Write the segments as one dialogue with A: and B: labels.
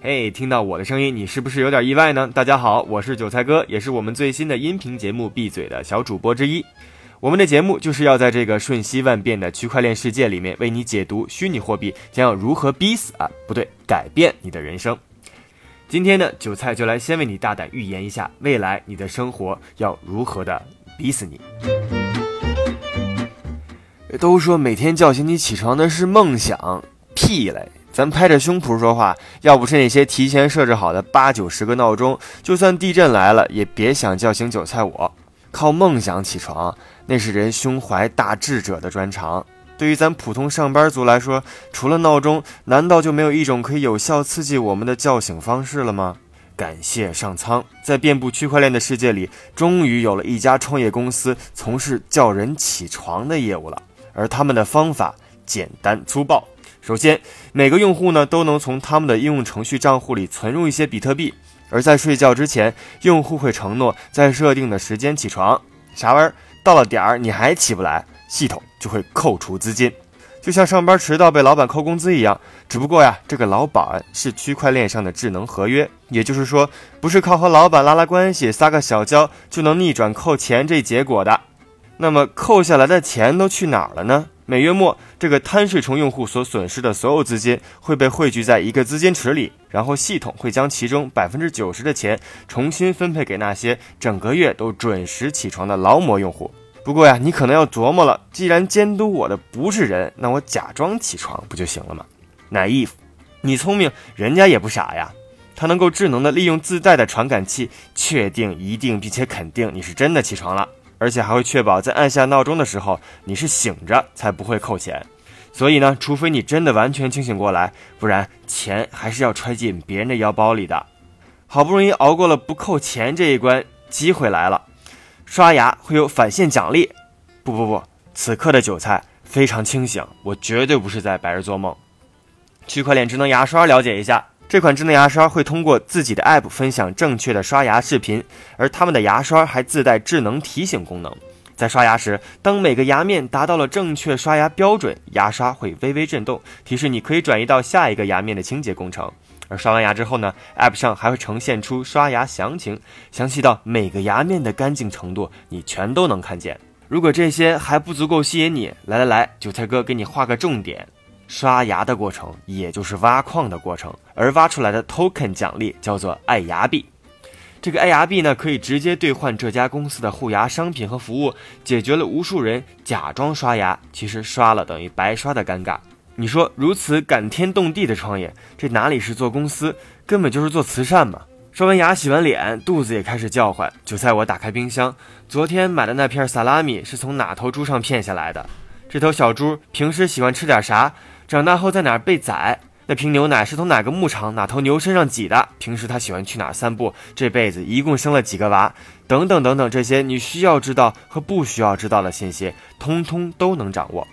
A: 嘿，听到我的声音，你是不是有点意外呢？大家好，我是韭菜哥，也是我们最新的音频节目《闭嘴》的小主播之一。我们的节目就是要在这个瞬息万变的区块链世界里面，为你解读虚拟货币将要如何逼死啊，不对，改变你的人生。今天呢，韭菜就来先为你大胆预言一下，未来你的生活要如何的逼死你。都说每天叫醒你起床的是梦想，屁嘞！咱拍着胸脯说话，要不是那些提前设置好的八九十个闹钟，就算地震来了，也别想叫醒韭菜我。靠梦想起床，那是人胸怀大志者的专长。对于咱普通上班族来说，除了闹钟，难道就没有一种可以有效刺激我们的叫醒方式了吗？感谢上苍，在遍布区块链的世界里，终于有了一家创业公司从事叫人起床的业务了。而他们的方法简单粗暴。首先，每个用户呢都能从他们的应用程序账户里存入一些比特币。而在睡觉之前，用户会承诺在设定的时间起床。啥玩意儿？到了点儿你还起不来，系统就会扣除资金，就像上班迟到被老板扣工资一样。只不过呀，这个老板是区块链上的智能合约，也就是说，不是靠和老板拉拉关系、撒个小娇就能逆转扣钱这结果的。那么扣下来的钱都去哪儿了呢？每月末，这个贪睡虫用户所损失的所有资金会被汇聚在一个资金池里，然后系统会将其中百分之九十的钱重新分配给那些整个月都准时起床的劳模用户。不过呀，你可能要琢磨了，既然监督我的不是人，那我假装起床不就行了吗？naive，你聪明，人家也不傻呀，它能够智能的利用自带的传感器，确定、一定并且肯定你是真的起床了。而且还会确保在按下闹钟的时候你是醒着，才不会扣钱。所以呢，除非你真的完全清醒过来，不然钱还是要揣进别人的腰包里的。好不容易熬过了不扣钱这一关，机会来了，刷牙会有返现奖励。不不不，此刻的韭菜非常清醒，我绝对不是在白日做梦。区块链智能牙刷，了解一下。这款智能牙刷会通过自己的 App 分享正确的刷牙视频，而他们的牙刷还自带智能提醒功能。在刷牙时，当每个牙面达到了正确刷牙标准，牙刷会微微震动，提示你可以转移到下一个牙面的清洁工程。而刷完牙之后呢，App 上还会呈现出刷牙详情，详细到每个牙面的干净程度，你全都能看见。如果这些还不足够吸引你，来来来，韭菜哥给你画个重点。刷牙的过程，也就是挖矿的过程，而挖出来的 token 奖励叫做爱牙币。这个爱牙币呢，可以直接兑换这家公司的护牙商品和服务，解决了无数人假装刷牙，其实刷了等于白刷的尴尬。你说如此感天动地的创业，这哪里是做公司，根本就是做慈善嘛！刷完牙、洗完脸，肚子也开始叫唤。就在我打开冰箱，昨天买的那片萨拉米是从哪头猪上骗下来的？这头小猪平时喜欢吃点啥？长大后在哪儿被宰？那瓶牛奶是从哪个牧场哪头牛身上挤的？平时他喜欢去哪儿散步？这辈子一共生了几个娃？等等等等，这些你需要知道和不需要知道的信息，通通都能掌握。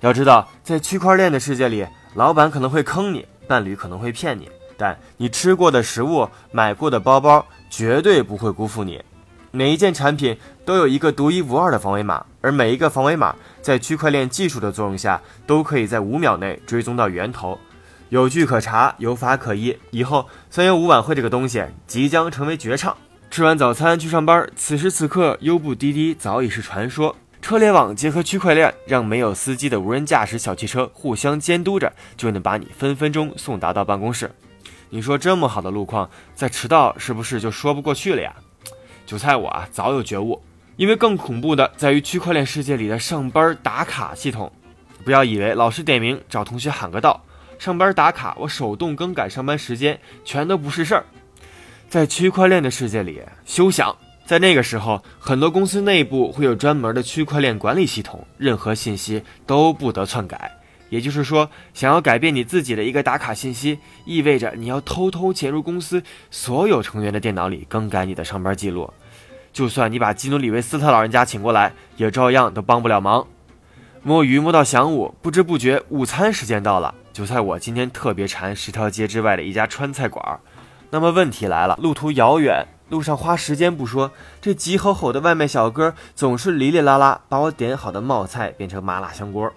A: 要知道，在区块链的世界里，老板可能会坑你，伴侣可能会骗你，但你吃过的食物、买过的包包，绝对不会辜负你。每一件产品都有一个独一无二的防伪码，而每一个防伪码在区块链技术的作用下，都可以在五秒内追踪到源头，有据可查，有法可依。以后三幺五晚会这个东西即将成为绝唱。吃完早餐去上班，此时此刻，优步滴滴早已是传说。车联网结合区块链，让没有司机的无人驾驶小汽车互相监督着，就能把你分分钟送达到办公室。你说这么好的路况，再迟到是不是就说不过去了呀？韭菜我啊早有觉悟，因为更恐怖的在于区块链世界里的上班打卡系统。不要以为老师点名找同学喊个到，上班打卡我手动更改上班时间，全都不是事儿。在区块链的世界里，休想！在那个时候，很多公司内部会有专门的区块链管理系统，任何信息都不得篡改。也就是说，想要改变你自己的一个打卡信息，意味着你要偷偷潜入公司所有成员的电脑里更改你的上班记录。就算你把基努里维斯特老人家请过来，也照样都帮不了忙。摸鱼摸到晌午，不知不觉午餐时间到了。就在我今天特别馋十条街之外的一家川菜馆。那么问题来了，路途遥远，路上花时间不说，这急吼吼的外卖小哥总是哩哩啦啦把我点好的冒菜变成麻辣香锅。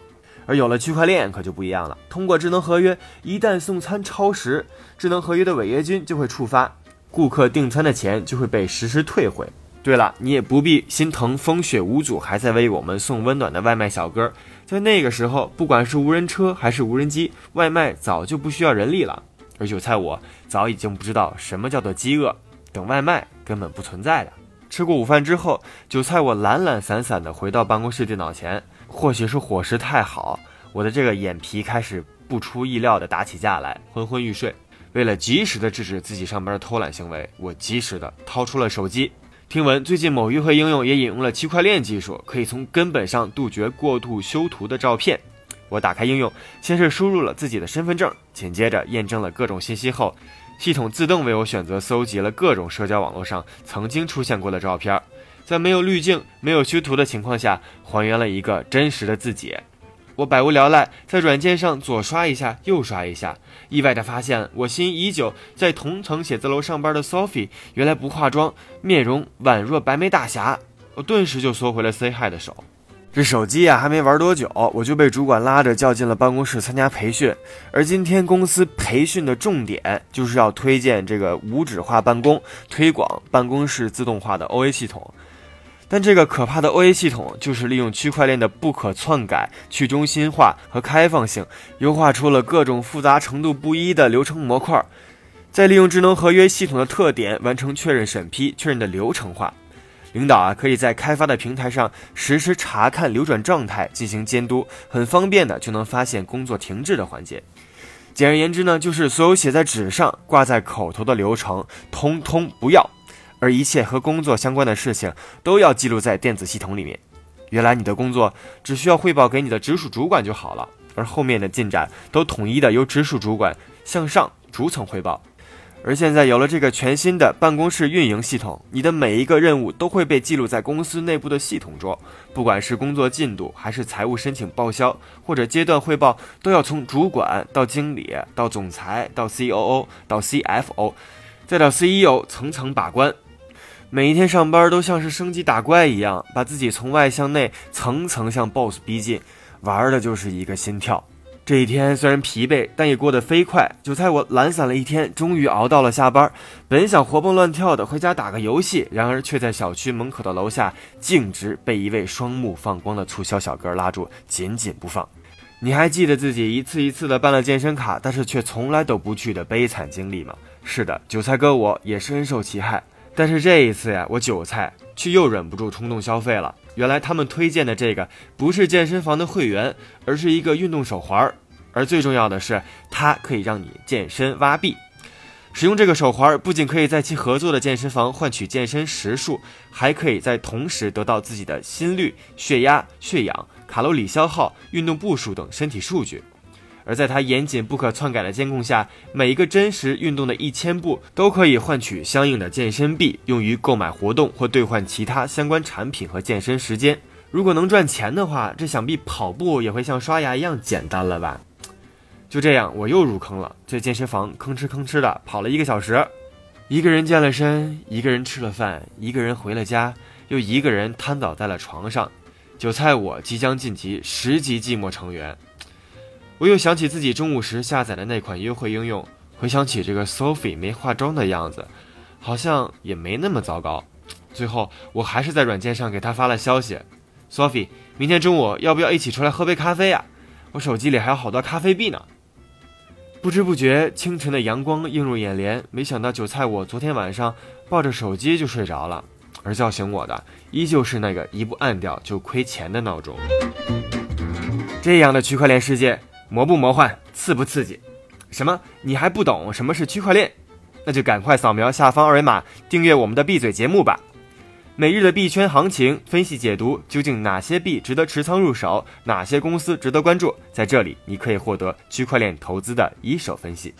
A: 而有了区块链可就不一样了，通过智能合约，一旦送餐超时，智能合约的违约金就会触发，顾客订餐的钱就会被实时退回。对了，你也不必心疼风雪无阻还在为我们送温暖的外卖小哥，在那个时候，不管是无人车还是无人机，外卖早就不需要人力了。而韭菜我早已经不知道什么叫做饥饿，等外卖根本不存在的。吃过午饭之后，韭菜我懒懒散散地回到办公室电脑前，或许是伙食太好，我的这个眼皮开始不出意料地打起架来，昏昏欲睡。为了及时地制止自己上班的偷懒行为，我及时地掏出了手机。听闻最近某约会应用也引用了区块链技术，可以从根本上杜绝过度修图的照片。我打开应用，先是输入了自己的身份证，紧接着验证了各种信息后，系统自动为我选择搜集了各种社交网络上曾经出现过的照片，在没有滤镜、没有修图的情况下，还原了一个真实的自己。我百无聊赖，在软件上左刷一下，右刷一下，意外地发现，我心仪已久在同层写字楼上班的 Sophie，原来不化妆，面容宛若白眉大侠。我顿时就缩回了 Say Hi 的手。这手机啊，还没玩多久，我就被主管拉着叫进了办公室参加培训。而今天公司培训的重点，就是要推荐这个无纸化办公，推广办公室自动化的 OA 系统。但这个可怕的 OA 系统，就是利用区块链的不可篡改、去中心化和开放性，优化出了各种复杂程度不一的流程模块，再利用智能合约系统的特点，完成确认审批、确认的流程化。领导啊，可以在开发的平台上实时查看流转状态，进行监督，很方便的就能发现工作停滞的环节。简而言之呢，就是所有写在纸上、挂在口头的流程，通通不要。而一切和工作相关的事情都要记录在电子系统里面。原来你的工作只需要汇报给你的直属主管就好了，而后面的进展都统一的由直属主管向上逐层汇报。而现在有了这个全新的办公室运营系统，你的每一个任务都会被记录在公司内部的系统中，不管是工作进度，还是财务申请报销，或者阶段汇报，都要从主管到经理到总裁到 COO 到 CFO，再到 CEO 层层把关。每一天上班都像是升级打怪一样，把自己从外向内层层向 BOSS 逼近，玩的就是一个心跳。这一天虽然疲惫，但也过得飞快。就在我懒散了一天，终于熬到了下班。本想活蹦乱跳的回家打个游戏，然而却在小区门口的楼下径直被一位双目放光的促销小哥拉住，紧紧不放。你还记得自己一次一次的办了健身卡，但是却从来都不去的悲惨经历吗？是的，韭菜哥我也深受其害。但是这一次呀，我韭菜却又忍不住冲动消费了。原来他们推荐的这个不是健身房的会员，而是一个运动手环。而最重要的是，它可以让你健身挖币。使用这个手环，不仅可以在其合作的健身房换取健身时数，还可以在同时得到自己的心率、血压、血氧、卡路里消耗、运动步数等身体数据。而在他严谨不可篡改的监控下，每一个真实运动的一千步都可以换取相应的健身币，用于购买活动或兑换其他相关产品和健身时间。如果能赚钱的话，这想必跑步也会像刷牙一样简单了吧？就这样，我又入坑了，在健身房吭哧吭哧的跑了一个小时，一个人健了身，一个人吃了饭，一个人回了家，又一个人瘫倒在了床上。韭菜，我即将晋级十级寂寞成员。我又想起自己中午时下载的那款约会应用，回想起这个 Sophie 没化妆的样子，好像也没那么糟糕。最后，我还是在软件上给她发了消息：“Sophie，明天中午要不要一起出来喝杯咖啡呀？我手机里还有好多咖啡币呢。”不知不觉，清晨的阳光映入眼帘。没想到韭菜我昨天晚上抱着手机就睡着了，而叫醒我的依旧是那个一不按掉就亏钱的闹钟。这样的区块链世界。魔不魔幻，刺不刺激？什么？你还不懂什么是区块链？那就赶快扫描下方二维码，订阅我们的闭嘴节目吧。每日的币圈行情分析解读，究竟哪些币值得持仓入手，哪些公司值得关注？在这里，你可以获得区块链投资的一手分析。